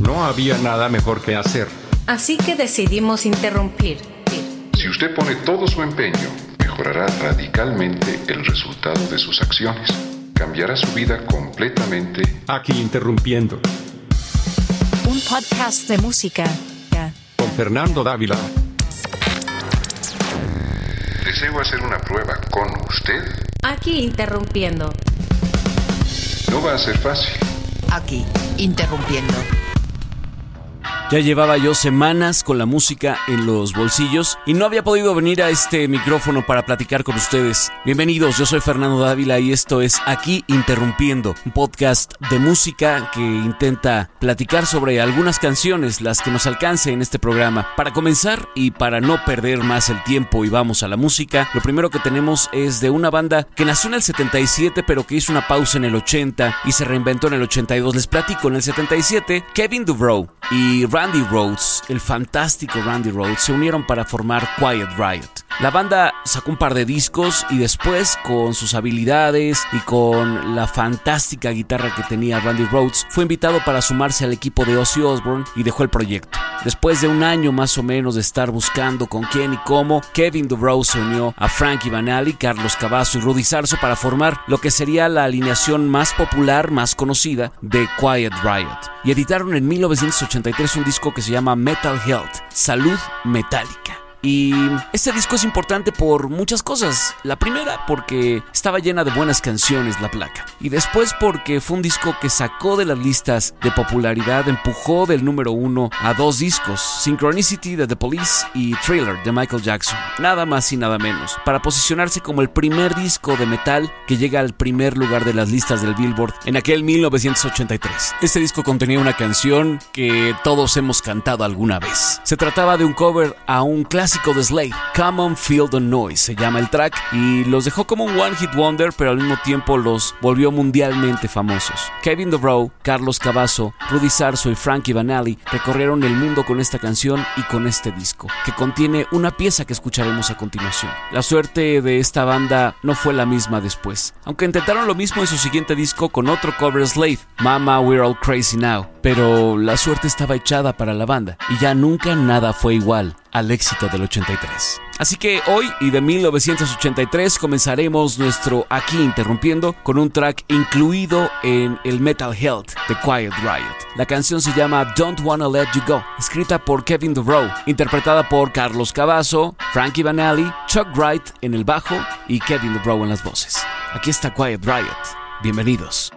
No había nada mejor que hacer. Así que decidimos interrumpir. Si usted pone todo su empeño, mejorará radicalmente el resultado de sus acciones. Cambiará su vida completamente. Aquí interrumpiendo. Un podcast de música. Con Fernando Dávila. Deseo hacer una prueba con usted. Aquí interrumpiendo. No va a ser fácil. Aquí, interrumpiendo. Ya llevaba yo semanas con la música en los bolsillos y no había podido venir a este micrófono para platicar con ustedes. Bienvenidos, yo soy Fernando Dávila y esto es Aquí Interrumpiendo, un podcast de música que intenta platicar sobre algunas canciones, las que nos alcance en este programa. Para comenzar y para no perder más el tiempo y vamos a la música, lo primero que tenemos es de una banda que nació en el 77 pero que hizo una pausa en el 80 y se reinventó en el 82. Les platico, en el 77 Kevin Dubrow y Randy Rhodes, el fantástico Randy Rhodes, se unieron para formar Quiet Riot. La banda sacó un par de discos y después, con sus habilidades y con la fantástica guitarra que tenía Randy Rhodes, fue invitado para sumarse al equipo de Ozzy Osbourne y dejó el proyecto. Después de un año más o menos de estar buscando con quién y cómo, Kevin Dubrow se unió a Frankie Banali, Carlos Cavazo y Rudy Sarso para formar lo que sería la alineación más popular, más conocida de Quiet Riot. Y editaron en 1983 un disco que se llama Metal Health, Salud Metálica. Y este disco es importante por muchas cosas. La primera, porque estaba llena de buenas canciones la placa. Y después porque fue un disco que sacó de las listas de popularidad, empujó del número uno a dos discos, Synchronicity de The Police y Thriller de Michael Jackson. Nada más y nada menos. Para posicionarse como el primer disco de metal que llega al primer lugar de las listas del Billboard en aquel 1983. Este disco contenía una canción que todos hemos cantado alguna vez. Se trataba de un cover a un clásico clásico de Slade, Come on Feel the Noise, se llama el track, y los dejó como un One Hit Wonder, pero al mismo tiempo los volvió mundialmente famosos. Kevin DeVroe, Carlos Cavazo, Rudy Sarso y Frankie Vanelli recorrieron el mundo con esta canción y con este disco, que contiene una pieza que escucharemos a continuación. La suerte de esta banda no fue la misma después, aunque intentaron lo mismo en su siguiente disco con otro cover Slade, Mama We're All Crazy Now, pero la suerte estaba echada para la banda y ya nunca nada fue igual al éxito del 83. Así que hoy y de 1983 comenzaremos nuestro aquí interrumpiendo con un track incluido en el Metal Health de Quiet Riot. La canción se llama Don't Wanna Let You Go, escrita por Kevin DeVroe, interpretada por Carlos Cavazo, Frankie Vanelli, Chuck Wright en el bajo y Kevin DeVroe en las voces. Aquí está Quiet Riot. Bienvenidos.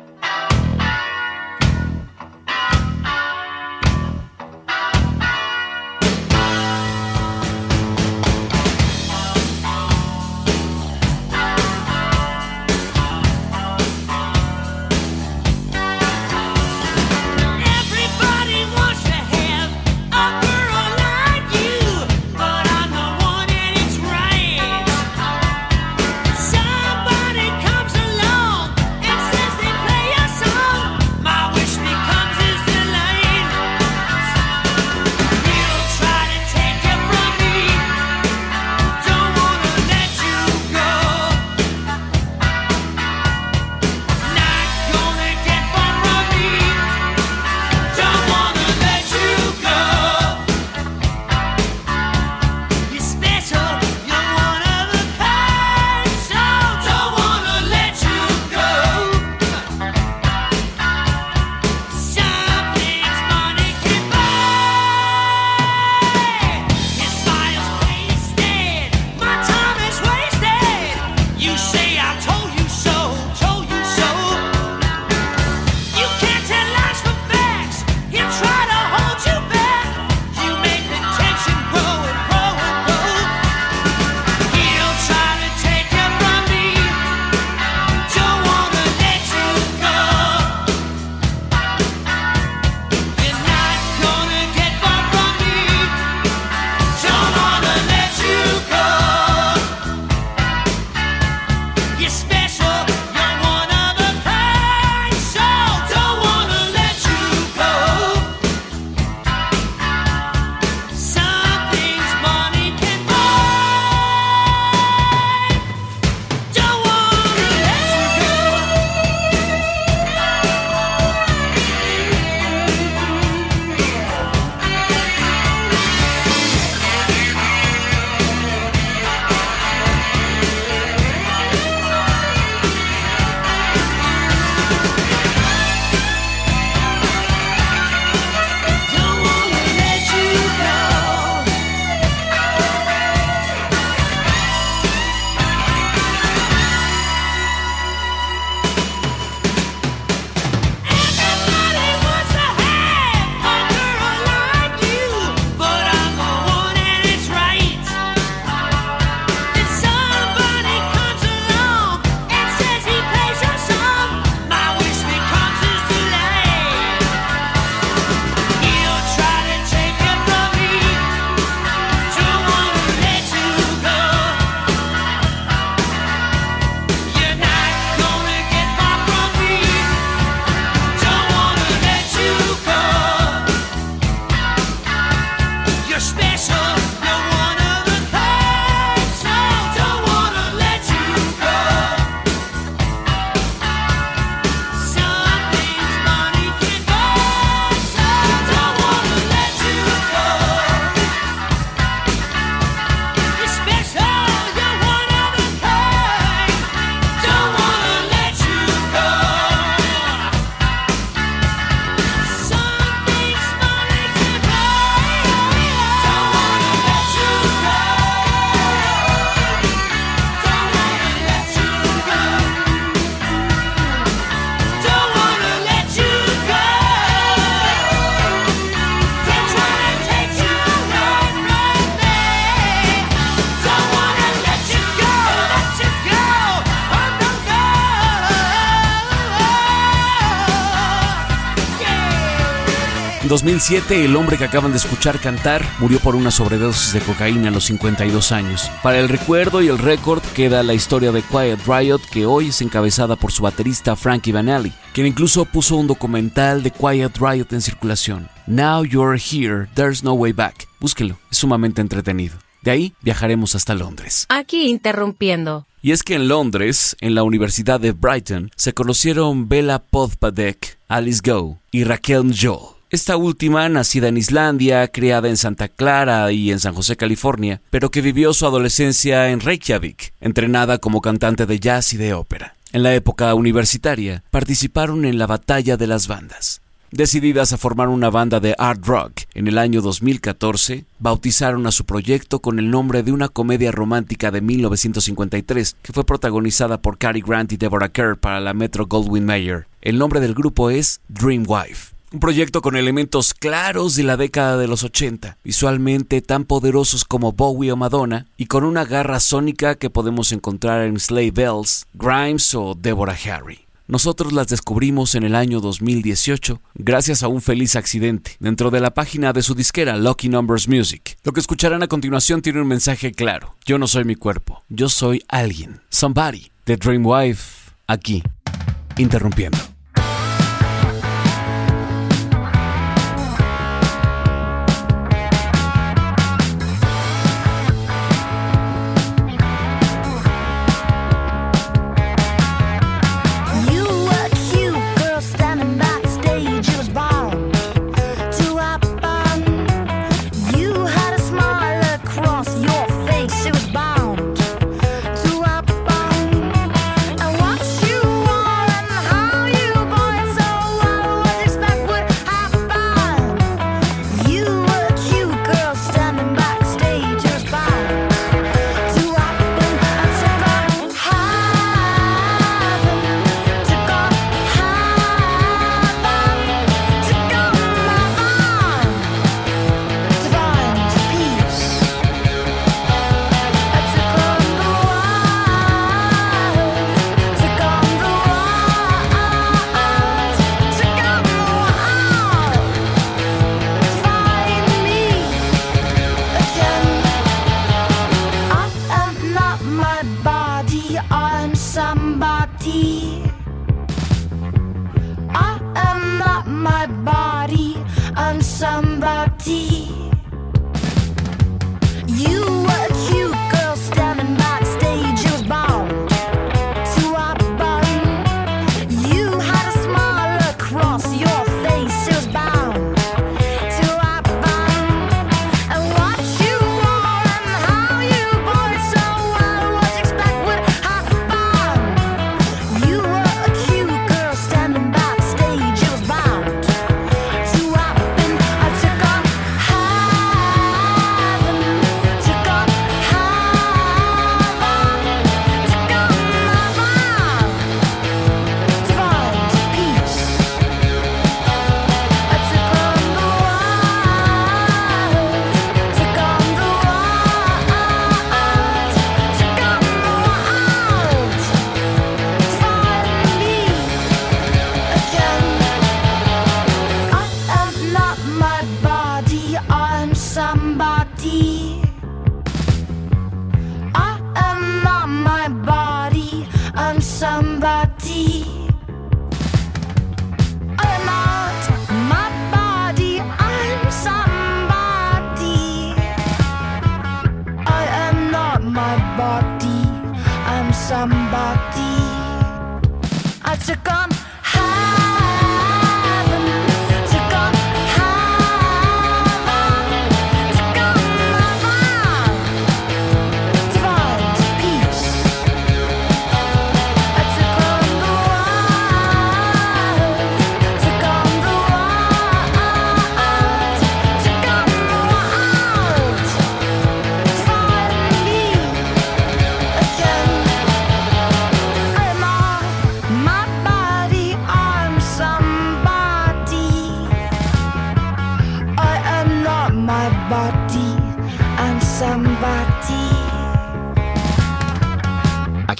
2007, el hombre que acaban de escuchar cantar murió por una sobredosis de cocaína a los 52 años. Para el recuerdo y el récord queda la historia de Quiet Riot, que hoy es encabezada por su baterista Frankie Vanelli, quien incluso puso un documental de Quiet Riot en circulación. Now You're Here, There's No Way Back. Búsquelo, es sumamente entretenido. De ahí viajaremos hasta Londres. Aquí interrumpiendo. Y es que en Londres, en la Universidad de Brighton, se conocieron Bella Podpadek, Alice Go y Raquel Joel. Esta última, nacida en Islandia, criada en Santa Clara y en San José, California, pero que vivió su adolescencia en Reykjavik, entrenada como cantante de jazz y de ópera. En la época universitaria, participaron en la batalla de las bandas. Decididas a formar una banda de art rock en el año 2014, bautizaron a su proyecto con el nombre de una comedia romántica de 1953 que fue protagonizada por Cary Grant y Deborah Kerr para la Metro Goldwyn Mayer. El nombre del grupo es Dream Wife. Un proyecto con elementos claros de la década de los 80, visualmente tan poderosos como Bowie o Madonna, y con una garra sónica que podemos encontrar en Slay Bells, Grimes o Deborah Harry. Nosotros las descubrimos en el año 2018 gracias a un feliz accidente dentro de la página de su disquera Lucky Numbers Music. Lo que escucharán a continuación tiene un mensaje claro. Yo no soy mi cuerpo, yo soy alguien. Somebody. The Dream Wife. Aquí. Interrumpiendo.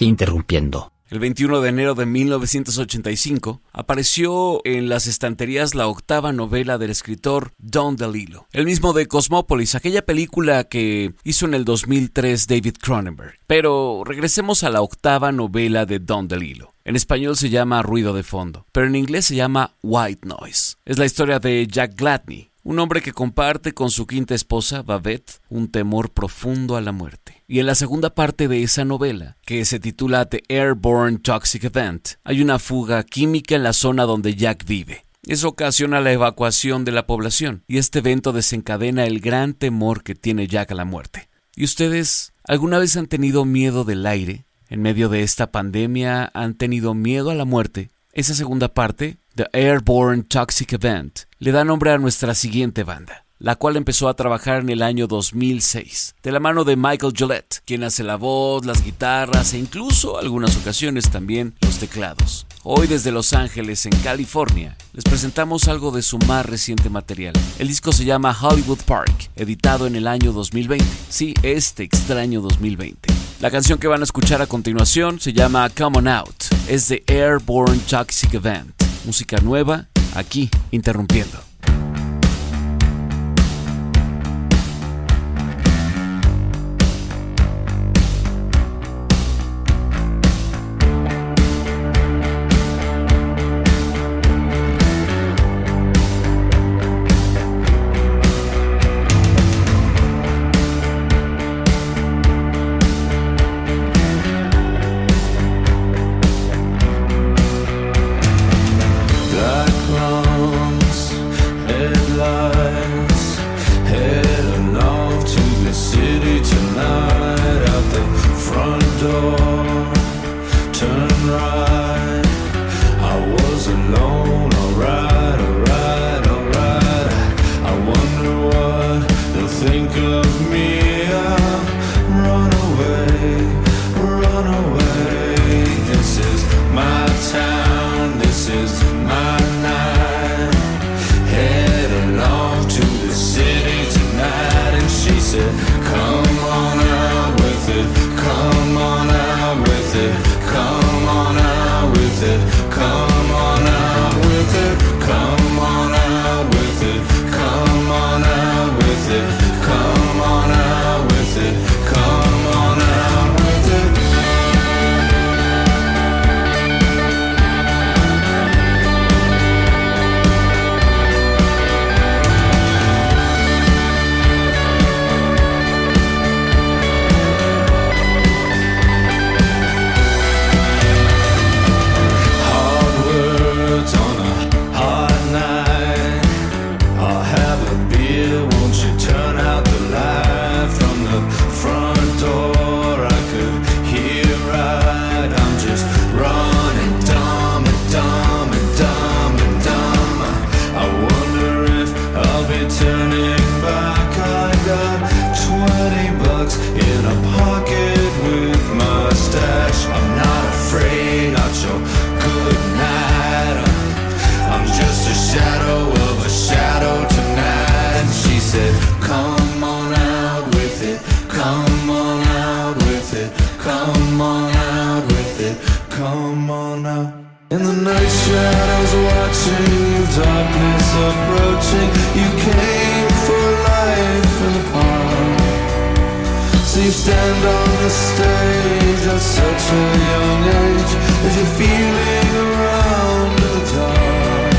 Interrumpiendo. El 21 de enero de 1985 apareció en las estanterías la octava novela del escritor Don DeLillo, el mismo de Cosmópolis, aquella película que hizo en el 2003 David Cronenberg. Pero regresemos a la octava novela de Don DeLillo. En español se llama Ruido de Fondo, pero en inglés se llama White Noise. Es la historia de Jack Gladney, un hombre que comparte con su quinta esposa, Babette, un temor profundo a la muerte. Y en la segunda parte de esa novela, que se titula The Airborne Toxic Event, hay una fuga química en la zona donde Jack vive. Eso ocasiona la evacuación de la población, y este evento desencadena el gran temor que tiene Jack a la muerte. ¿Y ustedes alguna vez han tenido miedo del aire? En medio de esta pandemia han tenido miedo a la muerte. Esa segunda parte, The Airborne Toxic Event, le da nombre a nuestra siguiente banda, la cual empezó a trabajar en el año 2006, de la mano de Michael Gillette, quien hace la voz, las guitarras e incluso algunas ocasiones también los teclados. Hoy desde Los Ángeles, en California, les presentamos algo de su más reciente material. El disco se llama Hollywood Park, editado en el año 2020. Sí, este extraño 2020. La canción que van a escuchar a continuación se llama Come On Out. Es de Airborne Toxic Event. Música nueva, aquí, interrumpiendo. Stand on the stage at such a young age as you're feeling around the dark.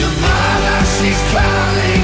Your mother, she's calling,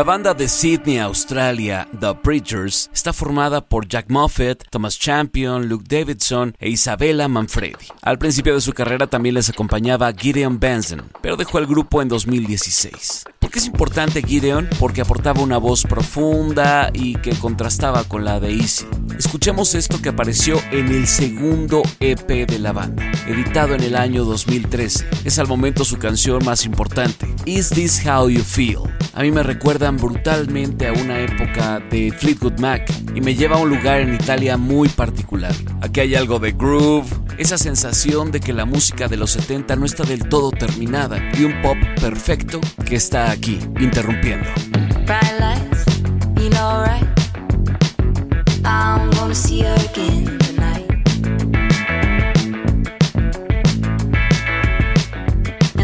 La banda de Sydney, Australia, The Preachers, está formada por Jack Moffett, Thomas Champion, Luke Davidson e Isabella Manfredi. Al principio de su carrera también les acompañaba Gideon Benson, pero dejó el grupo en 2016. ¿Por qué es importante Gideon? Porque aportaba una voz profunda y que contrastaba con la de Easy. Escuchemos esto que apareció en el segundo EP de la banda, editado en el año 2013. Es al momento su canción más importante, Is This How You Feel? A mí me recuerdan brutalmente a una época de Fleetwood Mac y me lleva a un lugar en Italia muy particular. Aquí hay algo de groove, esa sensación de que la música de los 70 no está del todo terminada y un pop perfecto que está aquí, interrumpiendo.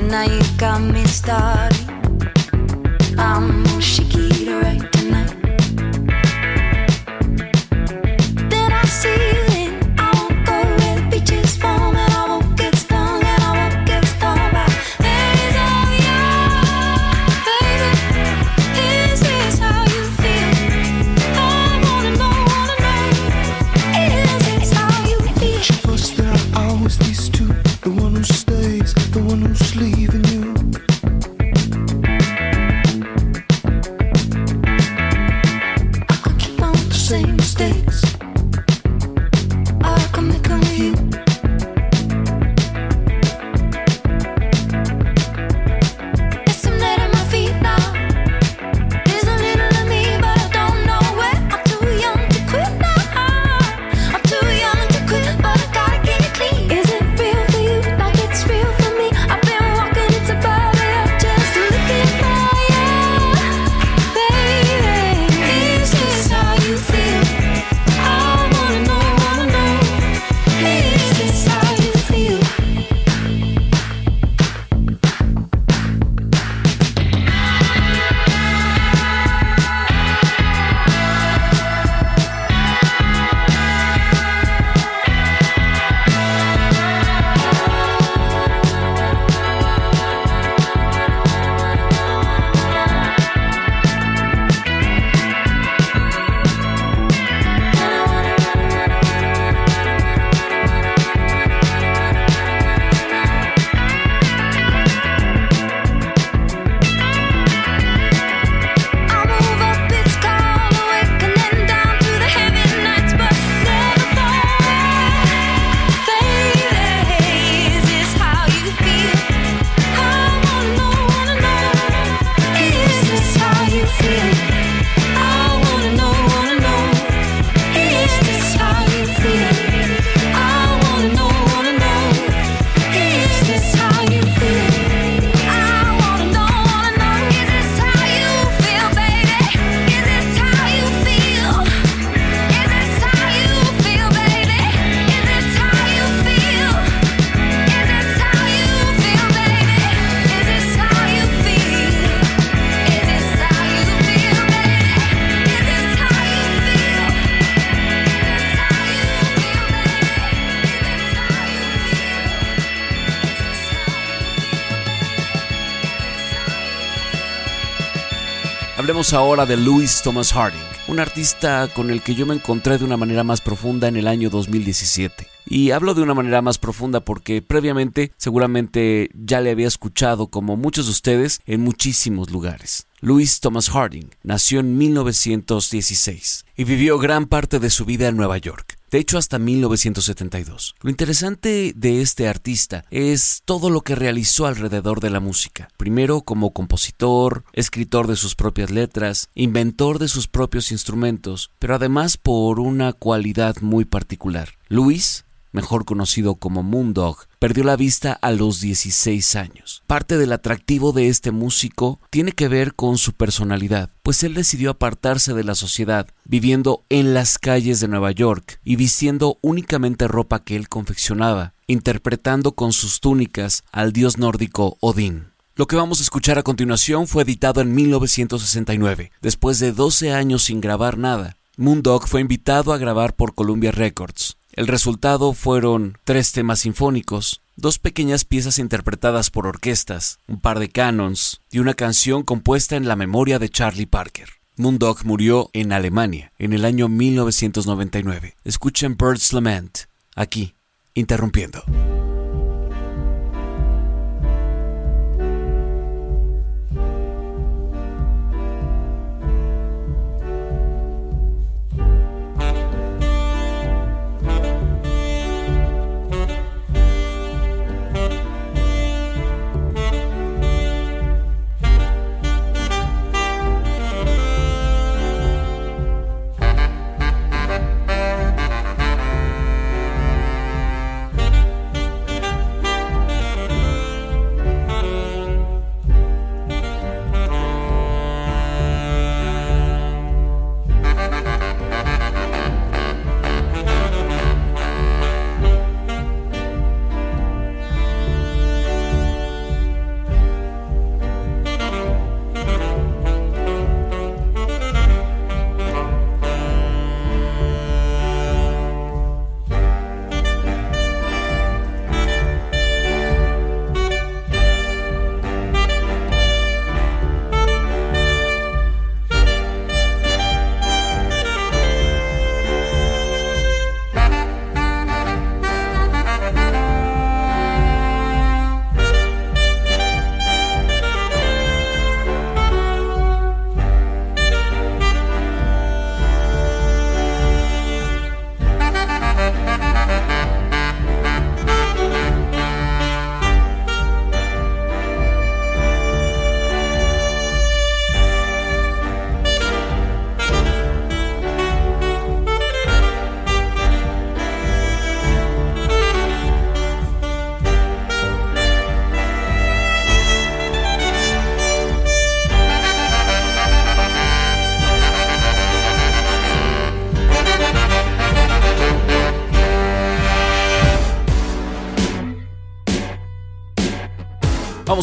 now got me started. Hablemos ahora de Louis Thomas Harding, un artista con el que yo me encontré de una manera más profunda en el año 2017. Y hablo de una manera más profunda porque previamente seguramente ya le había escuchado como muchos de ustedes en muchísimos lugares. Louis Thomas Harding nació en 1916 y vivió gran parte de su vida en Nueva York. De hecho, hasta 1972. Lo interesante de este artista es todo lo que realizó alrededor de la música. Primero como compositor, escritor de sus propias letras, inventor de sus propios instrumentos, pero además por una cualidad muy particular. Louis mejor conocido como Moondog, perdió la vista a los 16 años. Parte del atractivo de este músico tiene que ver con su personalidad, pues él decidió apartarse de la sociedad, viviendo en las calles de Nueva York y vistiendo únicamente ropa que él confeccionaba, interpretando con sus túnicas al dios nórdico Odín. Lo que vamos a escuchar a continuación fue editado en 1969, después de 12 años sin grabar nada. Moondog fue invitado a grabar por Columbia Records. El resultado fueron tres temas sinfónicos, dos pequeñas piezas interpretadas por orquestas, un par de canons y una canción compuesta en la memoria de Charlie Parker. Moondog murió en Alemania en el año 1999. Escuchen Bird's Lament, aquí, interrumpiendo.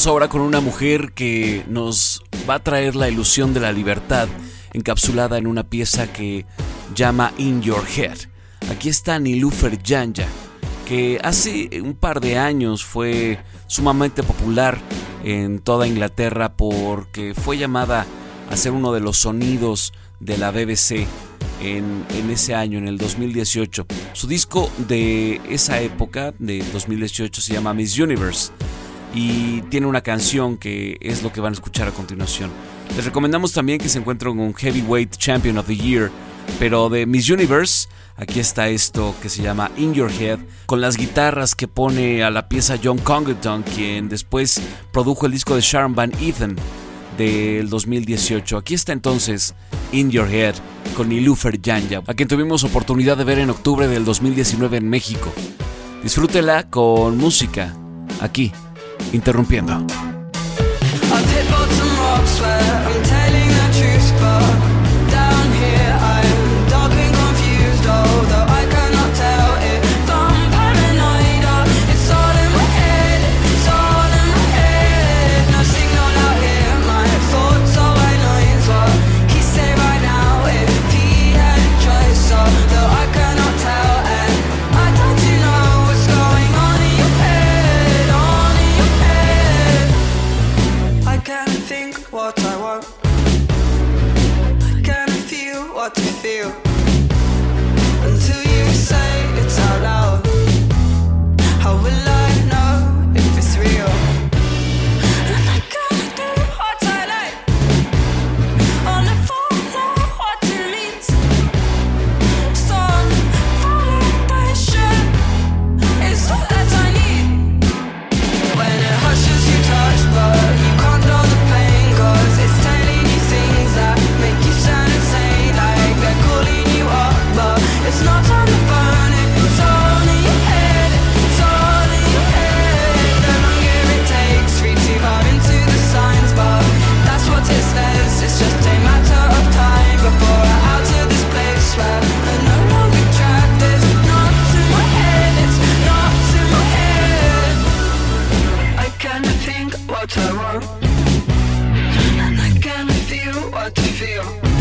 Ahora con una mujer que nos va a traer la ilusión de la libertad encapsulada en una pieza que llama In Your Head. Aquí está Nilufer Janja, que hace un par de años fue sumamente popular en toda Inglaterra porque fue llamada a ser uno de los sonidos de la BBC en, ese año, en el 2018. Su disco de esa época, de 2018, se llama Miss Universe y tiene una canción que es lo que van a escuchar a continuación. Les recomendamos también que se encuentren un Heavyweight Champion of the Year, pero de Miss Universe, aquí está esto que se llama In Your Head, con las guitarras que pone a la pieza John Congleton, quien después produjo el disco de Sharon Van Ethan del 2018. Aquí está entonces In Your Head con Nilufer Janja, a quien tuvimos oportunidad de ver en octubre del 2019 en México. Disfrútela con música, aquí interrumpiendo. feel. pode ver.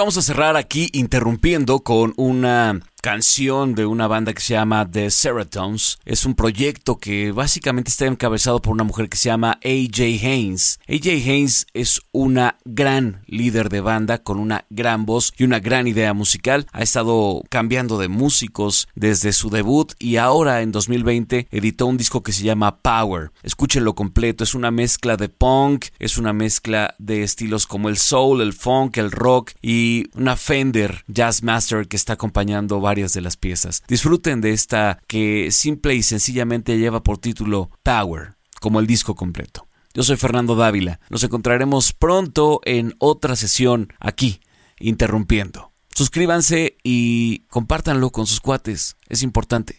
Vamos a cerrar aquí interrumpiendo con una canción de una banda que se llama The Seratones. Es un proyecto que básicamente está encabezado por una mujer que se llama AJ Haynes. AJ Haynes es una gran líder de banda con una gran voz y una gran idea musical. Ha estado cambiando de músicos desde su debut y ahora en 2020 editó un disco que se llama Power. Escúchenlo completo, es una mezcla de punk, es una mezcla de estilos como el soul, el funk, el rock y una Fender Jazz Master que está acompañando varias de las piezas. Disfruten de esta que simple y sencillamente lleva por título Power, como el disco completo. Yo soy Fernando Dávila. Nos encontraremos pronto en otra sesión aquí, interrumpiendo. Suscríbanse y compártanlo con sus cuates. Es importante.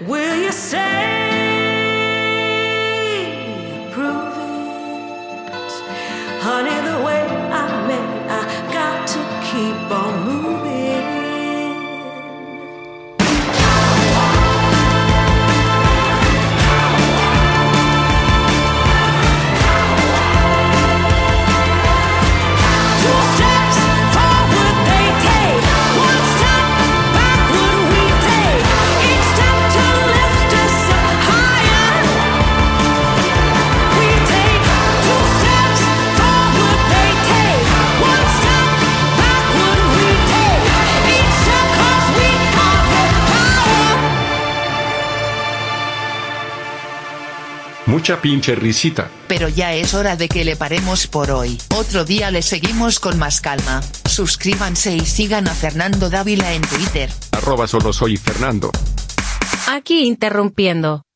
Will you say, mucha pinche risita. Pero ya es hora de que le paremos por hoy. Otro día le seguimos con más calma. Suscríbanse y sigan a Fernando Dávila en Twitter. Arroba solo soy Fernando. Aquí interrumpiendo.